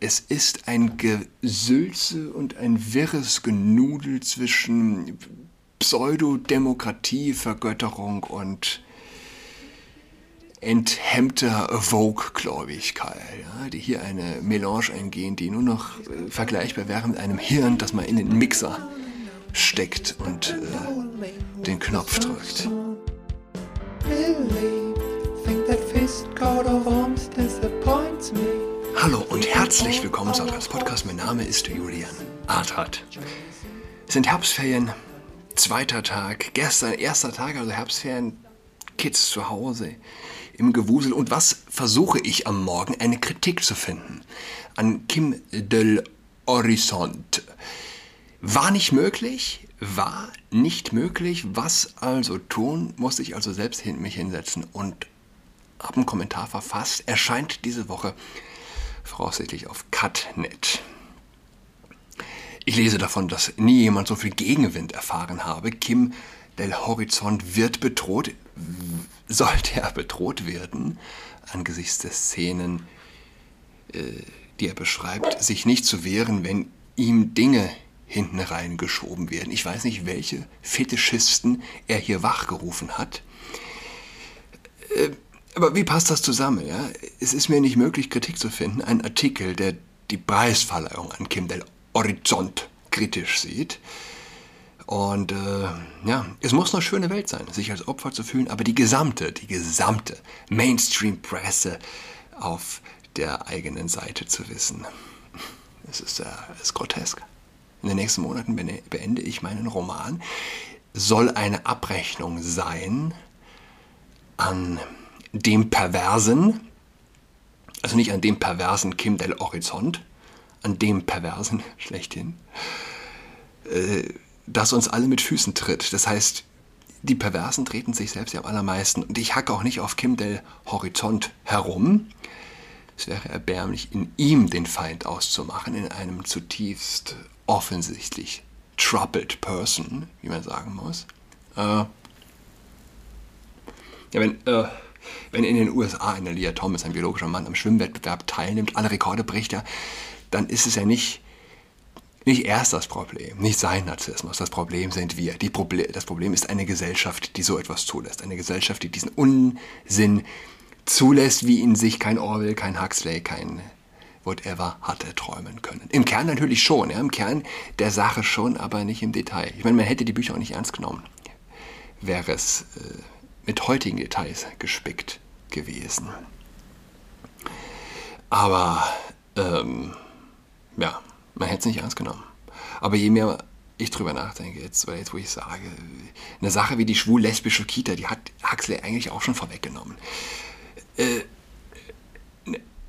Es ist ein Gesülze und ein wirres Genudel zwischen Pseudodemokratie, Vergötterung und enthemmter Vogue-Gläubigkeit, ja, die hier eine Melange eingehen, die nur noch äh, vergleichbar wäre mit einem Hirn, das man in den Mixer steckt und äh, den Knopf drückt. Hallo und herzlich willkommen zu Adras Podcast. Mein Name ist Julian Artat. Es sind Herbstferien, zweiter Tag, gestern erster Tag, also Herbstferien, Kids zu Hause im Gewusel. Und was versuche ich am Morgen? Eine Kritik zu finden an Kim del Horizont. War nicht möglich, war nicht möglich. Was also tun? Muss ich also selbst hin, mich hinsetzen und habe einen Kommentar verfasst. Erscheint diese Woche voraussichtlich auf Cutnet. Ich lese davon, dass nie jemand so viel Gegenwind erfahren habe. Kim del Horizont wird bedroht, sollte er bedroht werden, angesichts der Szenen, äh, die er beschreibt, sich nicht zu wehren, wenn ihm Dinge hinten reingeschoben werden. Ich weiß nicht, welche Fetischisten er hier wachgerufen hat. Aber wie passt das zusammen? Ja? Es ist mir nicht möglich, Kritik zu finden. Ein Artikel, der die Preisverleihung an Kim del Horizont kritisch sieht. Und äh, ja, es muss eine schöne Welt sein, sich als Opfer zu fühlen, aber die gesamte, die gesamte Mainstream-Presse auf der eigenen Seite zu wissen. Es ist, äh, ist grotesk. In den nächsten Monaten beende ich meinen Roman. Soll eine Abrechnung sein an dem Perversen, also nicht an dem perversen Kim del Horizont, an dem Perversen schlechthin, äh, das uns alle mit Füßen tritt. Das heißt, die Perversen treten sich selbst ja am allermeisten. Und ich hacke auch nicht auf Kim del Horizont herum. Es wäre erbärmlich, in ihm den Feind auszumachen, in einem zutiefst offensichtlich troubled person, wie man sagen muss. Äh, ja, wenn, äh, wenn in den USA eine Leah Thomas, ein biologischer Mann, am Schwimmwettbewerb teilnimmt, alle Rekorde bricht er, dann ist es ja nicht, nicht erst das Problem, nicht sein Narzissmus. Das Problem sind wir. Proble das Problem ist eine Gesellschaft, die so etwas zulässt. Eine Gesellschaft, die diesen Unsinn zulässt, wie ihn sich kein Orwell, kein Huxley, kein whatever hatte träumen können. Im Kern natürlich schon, ja, im Kern der Sache schon, aber nicht im Detail. Ich meine, man hätte die Bücher auch nicht ernst genommen, wäre es äh, mit heutigen Details gespickt gewesen. Aber ähm, ja, man hätte es nicht ernst genommen. Aber je mehr ich drüber nachdenke, jetzt, oder jetzt wo ich sage, eine Sache wie die schwul-lesbische Kita, die hat Huxley eigentlich auch schon vorweggenommen. Äh,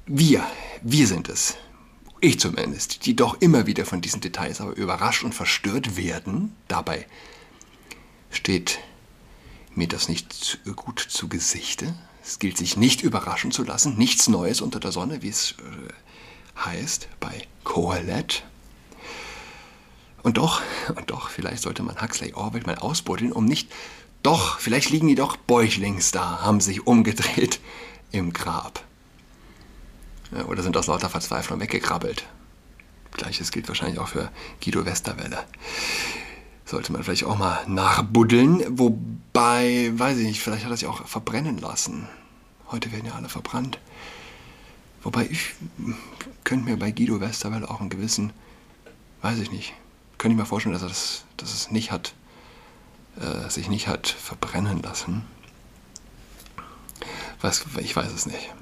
wir, wir sind es, ich zumindest, die doch immer wieder von diesen Details aber überrascht und verstört werden. Dabei steht mir das nicht gut zu Gesichte. Es gilt sich nicht überraschen zu lassen, nichts Neues unter der Sonne, wie es äh, heißt bei Kohelet. Und doch, und doch, vielleicht sollte man Huxley Orwell mal ausbuddeln, um nicht, doch, vielleicht liegen die doch bäuchlings da, haben sich umgedreht im Grab. Oder sind aus lauter Verzweiflung weggekrabbelt. Gleiches gilt wahrscheinlich auch für Guido Westerwelle sollte man vielleicht auch mal nachbuddeln. Wobei, weiß ich nicht, vielleicht hat er sich auch verbrennen lassen. Heute werden ja alle verbrannt. Wobei ich könnte mir bei Guido Westerwell auch einen gewissen, weiß ich nicht, könnte ich mir vorstellen, dass er das, dass es nicht hat, äh, sich nicht hat verbrennen lassen. Was, ich weiß es nicht.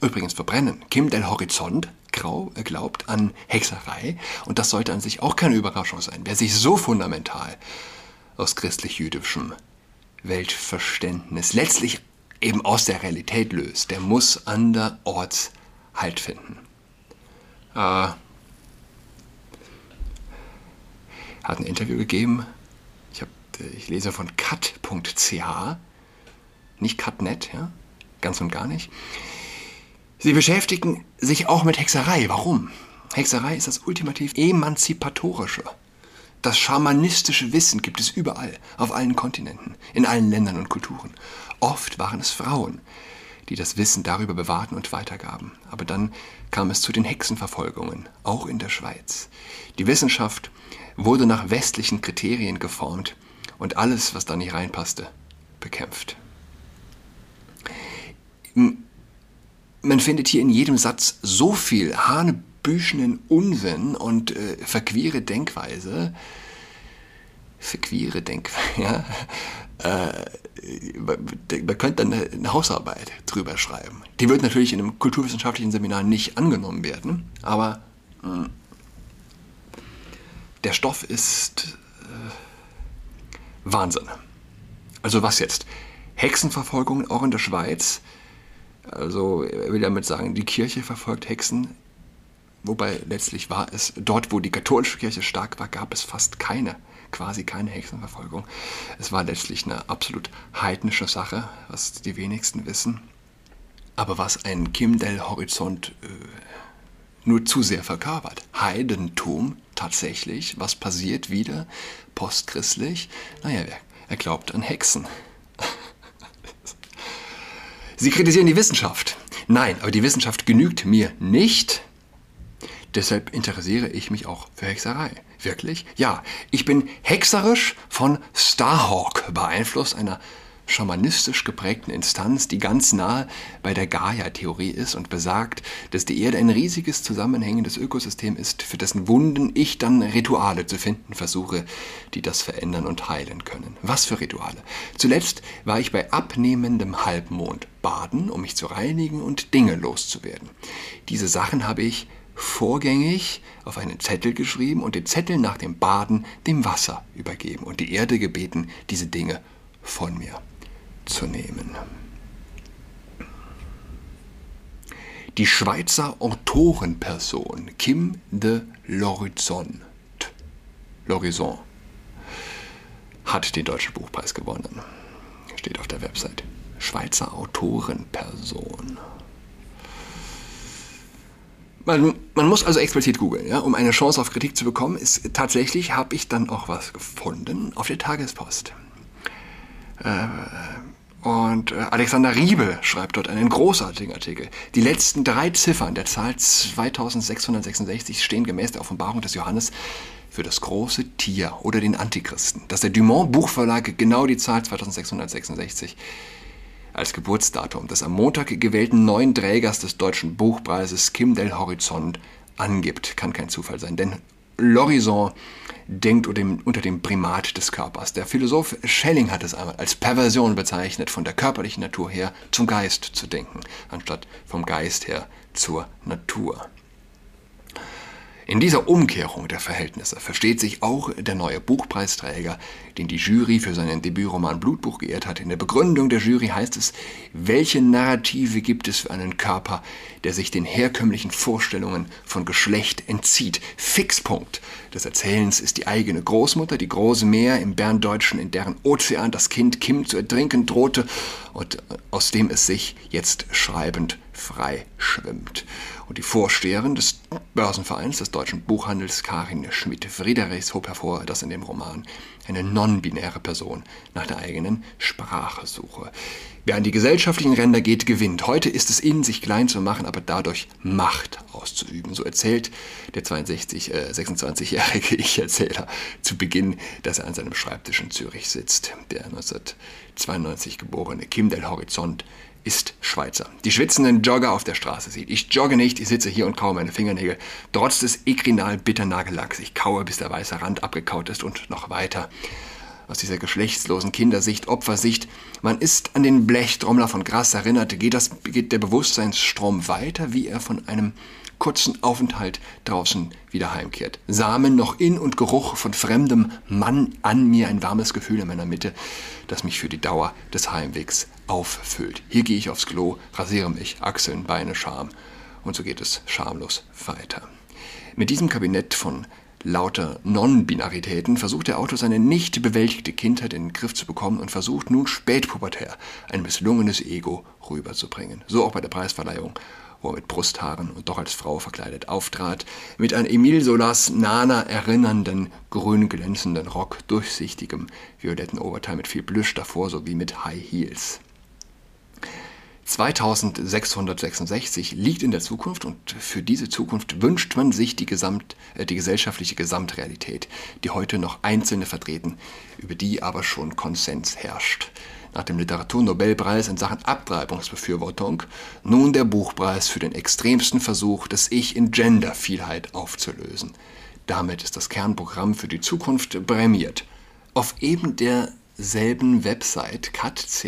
Übrigens verbrennen. Kim del Horizont glaubt an Hexerei und das sollte an sich auch keine Überraschung sein. Wer sich so fundamental aus christlich-jüdischem Weltverständnis letztlich eben aus der Realität löst, der muss anderorts Halt finden. Äh, hat ein Interview gegeben. Ich, hab, ich lese von cut.ch, nicht cutnet, ja, ganz und gar nicht. Sie beschäftigen sich auch mit Hexerei. Warum? Hexerei ist das ultimativ emanzipatorische. Das schamanistische Wissen gibt es überall, auf allen Kontinenten, in allen Ländern und Kulturen. Oft waren es Frauen, die das Wissen darüber bewahrten und weitergaben. Aber dann kam es zu den Hexenverfolgungen, auch in der Schweiz. Die Wissenschaft wurde nach westlichen Kriterien geformt und alles, was da nicht reinpasste, bekämpft. Man findet hier in jedem Satz so viel hanebüchenen Unsinn und äh, verquere Denkweise, verquere Denkweise, ja, äh, man könnte dann eine Hausarbeit drüber schreiben. Die wird natürlich in einem kulturwissenschaftlichen Seminar nicht angenommen werden, aber mh, hm, der Stoff ist äh, Wahnsinn. Also was jetzt? Hexenverfolgung auch in der Schweiz. Also er will damit sagen, die Kirche verfolgt Hexen. Wobei letztlich war es, dort wo die katholische Kirche stark war, gab es fast keine quasi keine Hexenverfolgung. Es war letztlich eine absolut heidnische Sache, was die wenigsten wissen. Aber was ein Kim del Horizont äh, nur zu sehr verkörpert. Heidentum tatsächlich. Was passiert wieder postchristlich? Naja, er glaubt an Hexen. Sie kritisieren die Wissenschaft. Nein, aber die Wissenschaft genügt mir nicht. Deshalb interessiere ich mich auch für Hexerei. Wirklich? Ja, ich bin hexerisch von Starhawk beeinflusst, einer schamanistisch geprägten Instanz, die ganz nahe bei der Gaia-Theorie ist und besagt, dass die Erde ein riesiges zusammenhängendes Ökosystem ist, für dessen Wunden ich dann Rituale zu finden versuche, die das verändern und heilen können. Was für Rituale? Zuletzt war ich bei abnehmendem Halbmond baden, um mich zu reinigen und Dinge loszuwerden. Diese Sachen habe ich vorgängig auf einen Zettel geschrieben und den Zettel nach dem Baden dem Wasser übergeben und die Erde gebeten, diese Dinge von mir zu nehmen. Die Schweizer Autorenperson Kim de L'Horizon L'Horizon hat den Deutschen Buchpreis gewonnen. Steht auf der Website. Schweizer Autorenperson. Man, man, muss also explizit googeln, ja, um eine Chance auf Kritik zu bekommen. Ist, tatsächlich habe ich dann auch was gefunden auf der Tagespost. Äh, und äh, Alexander Riebe schreibt dort einen großartigen Artikel. Die letzten drei Ziffern der Zahl 2666 stehen gemäß der Offenbarung des Johannes für das große Tier oder den Antichristen. Dass der Dumont Buchverlag genau die Zahl 2666 als Geburtsdatum des am Montag gewählten neuen Trägers des Deutschen Buchpreises Kim del Horizont angibt. Kann kein Zufall sein, denn L'Horizon denkt unter dem Primat des Körpers. Der Philosoph Schelling hat es einmal als Perversion bezeichnet, von der körperlichen Natur her zum Geist zu denken, anstatt vom Geist her zur Natur. In dieser Umkehrung der Verhältnisse versteht sich auch der neue Buchpreisträger, den die Jury für seinen Debütroman Blutbuch geehrt hat. In der Begründung der Jury heißt es, welche Narrative gibt es für einen Körper, der sich den herkömmlichen Vorstellungen von Geschlecht entzieht? Fixpunkt des Erzählens ist die eigene Großmutter, die große Meer im Berndeutschen, in deren Ozean das Kind Kim zu ertrinken drohte und aus dem es sich jetzt schreibend frei schwimmt. Und die Vorsteherin des Börsenvereins des deutschen Buchhandels, Karin Schmidt-Friedrichs, hob hervor, dass in dem Roman eine non-binäre Person nach der eigenen Sprache suche. Wer an die gesellschaftlichen Ränder geht, gewinnt. Heute ist es in, sich klein zu machen, aber dadurch Macht auszuüben. So erzählt der 62, äh, 26-jährige Ich-Erzähler zu Beginn, dass er an seinem Schreibtisch in Zürich sitzt. Der 1992 geborene Kim del Horizont ist Schweizer. Die schwitzenden Jogger auf der Straße sieht. Ich jogge nicht, ich sitze hier und kaue meine Fingernägel. Trotz des Ekrinal Bitternagellacks. Ich kaue, bis der weiße Rand abgekaut ist und noch weiter. Aus dieser geschlechtslosen Kindersicht, Opfersicht. Man ist an den Blechtrommler von Gras erinnert. Geht, das, geht der Bewusstseinsstrom weiter, wie er von einem kurzen Aufenthalt draußen wieder heimkehrt. Samen noch in und Geruch von fremdem Mann an mir, ein warmes Gefühl in meiner Mitte, das mich für die Dauer des Heimwegs auffüllt. Hier gehe ich aufs Klo, rasiere mich, Achseln, Beine, Scham. Und so geht es schamlos weiter. Mit diesem Kabinett von lauter Non-Binaritäten versucht der Autor seine nicht bewältigte Kindheit in den Griff zu bekommen und versucht nun spätpubertär ein misslungenes Ego rüberzubringen. So auch bei der Preisverleihung wo er mit Brusthaaren und doch als Frau verkleidet auftrat, mit an Emile Solas Nana erinnernden, grün glänzenden Rock, durchsichtigem, violetten Oberteil mit viel Plüsch davor sowie mit High Heels. 2666 liegt in der Zukunft und für diese Zukunft wünscht man sich die, Gesamt, äh, die gesellschaftliche Gesamtrealität, die heute noch Einzelne vertreten, über die aber schon Konsens herrscht. Nach dem Literaturnobelpreis in Sachen Abtreibungsbefürwortung nun der Buchpreis für den extremsten Versuch, das Ich in Gendervielheit aufzulösen. Damit ist das Kernprogramm für die Zukunft prämiert. Auf eben derselben Website cat.ch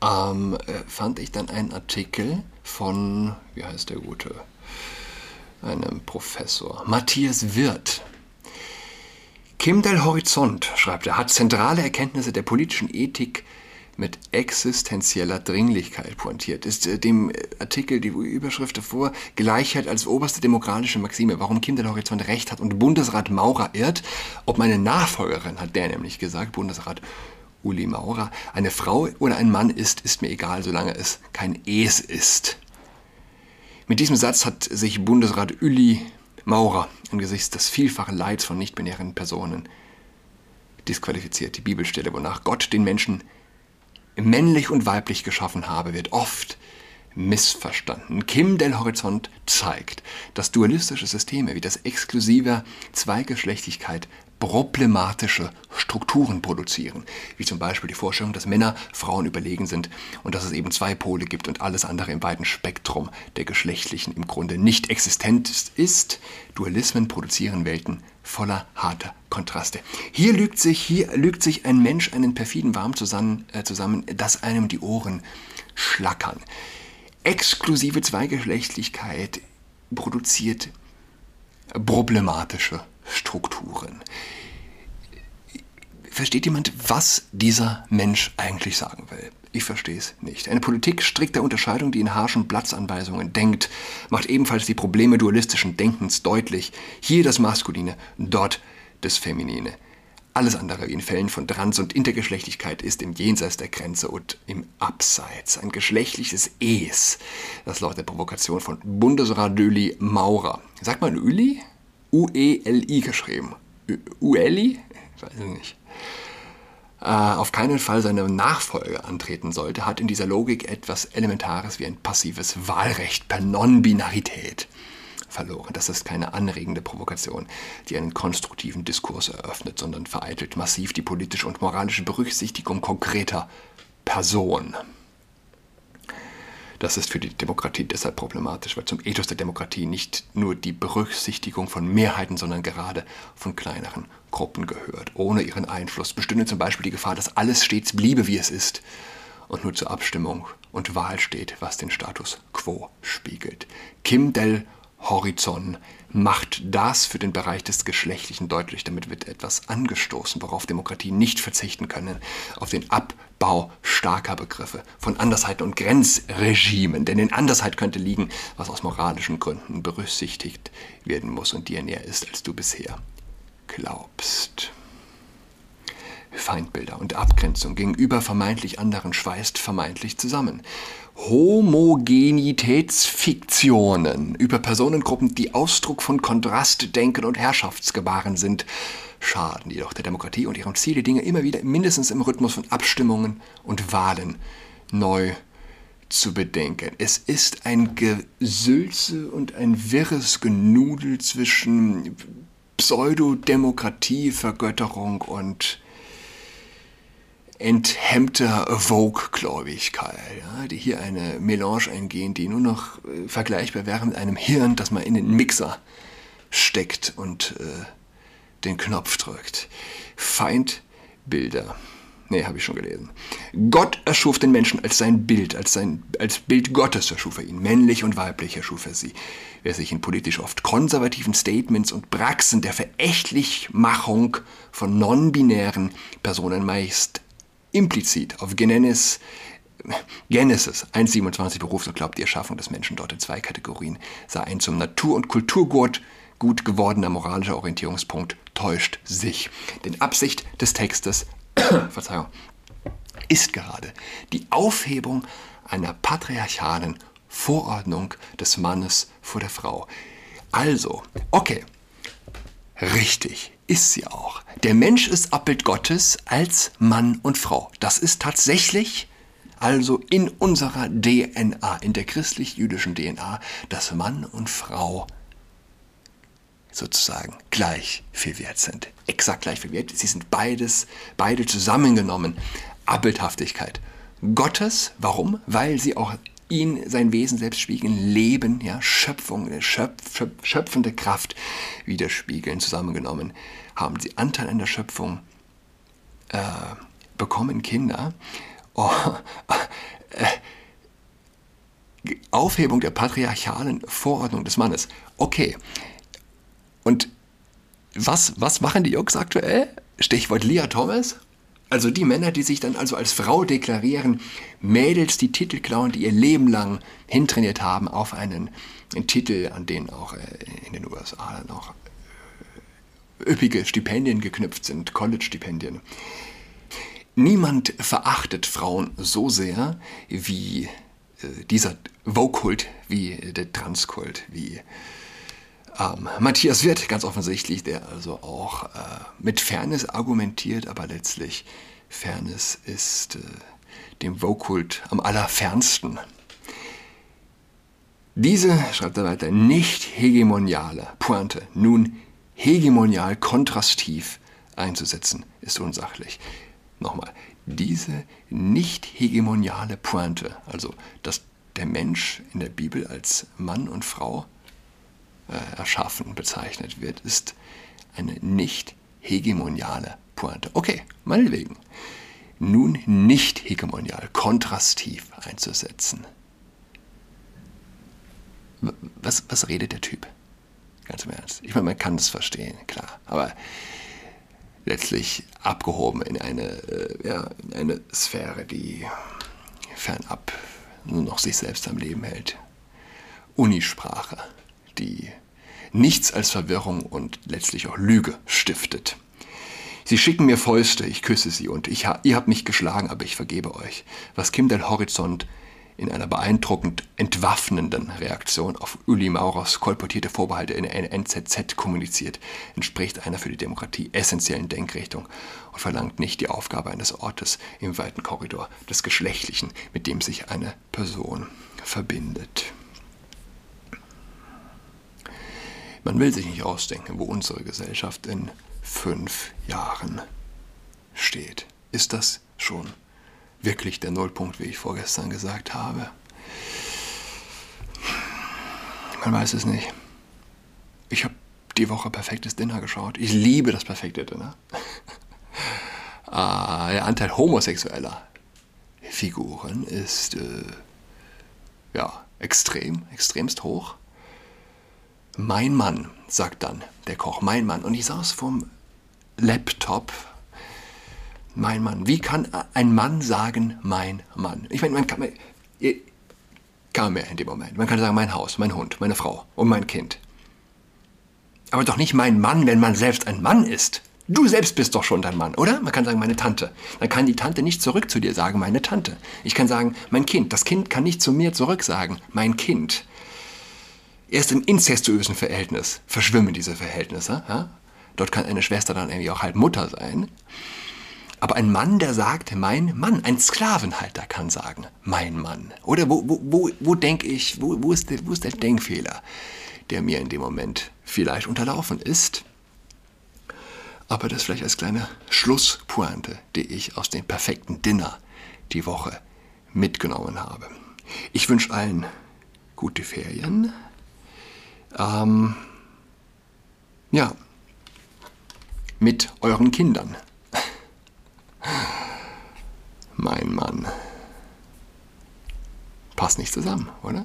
ähm, äh, fand ich dann einen Artikel von, wie heißt der gute, einem Professor, Matthias Wirth. Kim del Horizont, schreibt er, hat zentrale Erkenntnisse der politischen Ethik mit existenzieller Dringlichkeit pointiert. Ist äh, dem Artikel die Überschrift davor Gleichheit als oberste demokratische Maxime, warum Kim del Horizont recht hat und Bundesrat Maurer irrt, ob meine Nachfolgerin, hat der nämlich gesagt, Bundesrat Uli Maurer. Eine Frau oder ein Mann ist, ist mir egal, solange es kein Es ist. Mit diesem Satz hat sich Bundesrat Uli Maurer angesichts des vielfachen Leids von nichtbinären Personen disqualifiziert. Die Bibelstelle, wonach Gott den Menschen männlich und weiblich geschaffen habe, wird oft missverstanden. Kim del Horizont zeigt, dass dualistische Systeme wie das exklusive Zweigeschlechtigkeit problematische Strukturen produzieren, wie zum Beispiel die Vorstellung, dass Männer Frauen überlegen sind und dass es eben zwei Pole gibt und alles andere im weiten Spektrum der geschlechtlichen im Grunde nicht existent ist. Dualismen produzieren Welten voller harter Kontraste. Hier lügt sich, hier lügt sich ein Mensch einen perfiden Warm zusammen, äh, zusammen, dass einem die Ohren schlackern. Exklusive Zweigeschlechtlichkeit produziert problematische Strukturen. Versteht jemand, was dieser Mensch eigentlich sagen will? Ich verstehe es nicht. Eine Politik strikter Unterscheidung, die in harschen Platzanweisungen denkt, macht ebenfalls die Probleme dualistischen Denkens deutlich. Hier das Maskuline, dort das Feminine. Alles andere wie in Fällen von Trans- und Intergeschlechtlichkeit ist im Jenseits der Grenze und im Abseits. Ein geschlechtliches Es, das laut der Provokation von Bundesrat Döli Maurer. Sagt man Öli? U-E-L-I geschrieben. U-Eli? Ich weiß nicht. Äh, auf keinen Fall seine Nachfolge antreten sollte, hat in dieser Logik etwas Elementares wie ein passives Wahlrecht per Non-Binarität verloren. Das ist keine anregende Provokation, die einen konstruktiven Diskurs eröffnet, sondern vereitelt massiv die politische und moralische Berücksichtigung konkreter Personen. Das ist für die Demokratie deshalb problematisch, weil zum Ethos der Demokratie nicht nur die Berücksichtigung von Mehrheiten, sondern gerade von kleineren Gruppen gehört. Ohne ihren Einfluss bestünde zum Beispiel die Gefahr, dass alles stets bliebe, wie es ist und nur zur Abstimmung und Wahl steht, was den Status quo spiegelt. Kim Del Horizont macht das für den Bereich des Geschlechtlichen deutlich. Damit wird etwas angestoßen, worauf Demokratien nicht verzichten können, auf den Abbau starker Begriffe von Andersheiten und Grenzregimen. Denn in Andersheit könnte liegen, was aus moralischen Gründen berücksichtigt werden muss und dir näher ist, als du bisher glaubst. Feindbilder und Abgrenzung gegenüber vermeintlich anderen schweißt vermeintlich zusammen. Homogenitätsfiktionen über Personengruppen, die Ausdruck von Kontrastdenken und Herrschaftsgebaren sind, schaden jedoch der Demokratie und ihrem Ziel, die Dinge immer wieder mindestens im Rhythmus von Abstimmungen und Wahlen neu zu bedenken. Es ist ein Gesülze und ein wirres Genudel zwischen Pseudodemokratie, Vergötterung und enthemmter Vogue-Gläubigkeit, ja, die hier eine Melange eingehen, die nur noch äh, vergleichbar wäre mit einem Hirn, das man in den Mixer steckt und äh, den Knopf drückt. Feindbilder. Nee, habe ich schon gelesen. Gott erschuf den Menschen als sein Bild, als sein als Bild Gottes erschuf er ihn. Männlich und weiblich erschuf er sie. Wer sich in politisch oft konservativen Statements und Praxen der Verächtlichmachung von non-binären Personen meist implizit auf Genesis, Genesis 1,27 beruft und glaubt, die Erschaffung des Menschen dort in zwei Kategorien sei ein zum Natur- und Kulturgut gut gewordener moralischer Orientierungspunkt, täuscht sich. Denn Absicht des Textes Verzeihung, ist gerade die Aufhebung einer patriarchalen Vorordnung des Mannes vor der Frau. Also, okay, richtig, ist sie auch. Der Mensch ist Abbild Gottes als Mann und Frau. Das ist tatsächlich also in unserer DNA, in der christlich-jüdischen DNA, dass Mann und Frau sozusagen gleich viel wert sind. Exakt gleich viel wert. Sie sind beides, beide zusammengenommen. Abbildhaftigkeit Gottes. Warum? Weil sie auch ihn, sein Wesen selbst spiegeln, Leben, ja, Schöpfung, Schöpf, Schöpf, schöpfende Kraft widerspiegeln, zusammengenommen, haben sie Anteil an der Schöpfung, äh, bekommen Kinder. Oh, äh, Aufhebung der patriarchalen Vorordnung des Mannes. Okay. Und was, was machen die Jungs aktuell? Stichwort Lia Thomas. Also die Männer, die sich dann also als Frau deklarieren, Mädels, die Titel klauen, die ihr Leben lang hintrainiert haben auf einen, einen Titel, an den auch äh, in den USA noch äh, üppige Stipendien geknüpft sind, College-Stipendien. Niemand verachtet Frauen so sehr wie äh, dieser Vokult, wie der Transkult, wie ähm, Matthias Wirth, ganz offensichtlich, der also auch äh, mit Fairness argumentiert, aber letztlich Fairness ist äh, dem Vokult am allerfernsten. Diese, schreibt er weiter, nicht hegemoniale Pointe, nun hegemonial kontrastiv einzusetzen, ist unsachlich. Nochmal, diese nicht hegemoniale Pointe, also dass der Mensch in der Bibel als Mann und Frau äh, erschaffen bezeichnet wird, ist eine nicht hegemoniale Pointe. Okay, meinetwegen. Nun nicht hegemonial, kontrastiv einzusetzen. Was, was redet der Typ? Ganz im Ernst. Ich meine, man kann es verstehen, klar. Aber letztlich abgehoben in eine, äh, ja, in eine Sphäre, die fernab nur noch sich selbst am Leben hält. Unisprache die nichts als Verwirrung und letztlich auch Lüge stiftet. Sie schicken mir Fäuste, ich küsse sie und ich, ihr habt mich geschlagen, aber ich vergebe euch. Was Kim del Horizont in einer beeindruckend entwaffnenden Reaktion auf Uli Maurers kolportierte Vorbehalte in NZZ kommuniziert, entspricht einer für die Demokratie essentiellen Denkrichtung und verlangt nicht die Aufgabe eines Ortes im weiten Korridor des Geschlechtlichen, mit dem sich eine Person verbindet. Man will sich nicht ausdenken, wo unsere Gesellschaft in fünf Jahren steht. Ist das schon wirklich der Nullpunkt, wie ich vorgestern gesagt habe? Man weiß es nicht. Ich habe die Woche perfektes Dinner geschaut. Ich liebe das perfekte Dinner. Ah, der Anteil homosexueller Figuren ist äh, ja extrem, extremst hoch. Mein Mann, sagt dann der Koch, mein Mann. Und ich saß vorm Laptop. Mein Mann. Wie kann ein Mann sagen, mein Mann? Ich meine, man kann, man, kann mehr in dem Moment. Man kann sagen, mein Haus, mein Hund, meine Frau und mein Kind. Aber doch nicht mein Mann, wenn man selbst ein Mann ist. Du selbst bist doch schon dein Mann, oder? Man kann sagen, meine Tante. Dann kann die Tante nicht zurück zu dir sagen, meine Tante. Ich kann sagen, mein Kind. Das Kind kann nicht zu mir zurück sagen, mein Kind. Erst im inzestuösen Verhältnis verschwimmen diese Verhältnisse. Ja? Dort kann eine Schwester dann irgendwie auch halt Mutter sein. Aber ein Mann, der sagt, mein Mann, ein Sklavenhalter kann sagen, mein Mann. Oder wo, wo, wo, wo denke ich, wo, wo, ist der, wo ist der Denkfehler, der mir in dem Moment vielleicht unterlaufen ist? Aber das vielleicht als kleine Schlusspointe, die ich aus dem perfekten Dinner die Woche mitgenommen habe. Ich wünsche allen gute Ferien, ähm, ja, mit euren Kindern. mein Mann. Passt nicht zusammen, oder?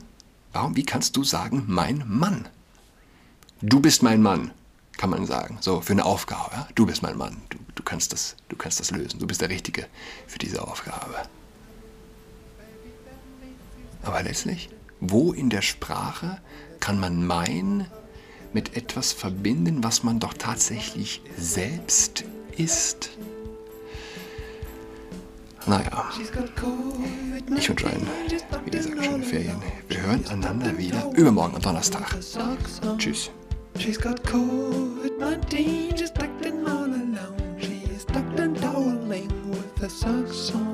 Warum, wie kannst du sagen, mein Mann? Du bist mein Mann, kann man sagen. So, für eine Aufgabe. Ja? Du bist mein Mann. Du, du, kannst das, du kannst das lösen. Du bist der Richtige für diese Aufgabe. Aber letztlich, wo in der Sprache kann man mein mit etwas verbinden, was man doch tatsächlich selbst ist? Naja, ich wünsche allen, wie gesagt, schöne Ferien. Wir hören einander wieder übermorgen am Donnerstag. Tschüss. She's got COVID-19, she's tucked in all alone. She's tucked and toweling with a socks on.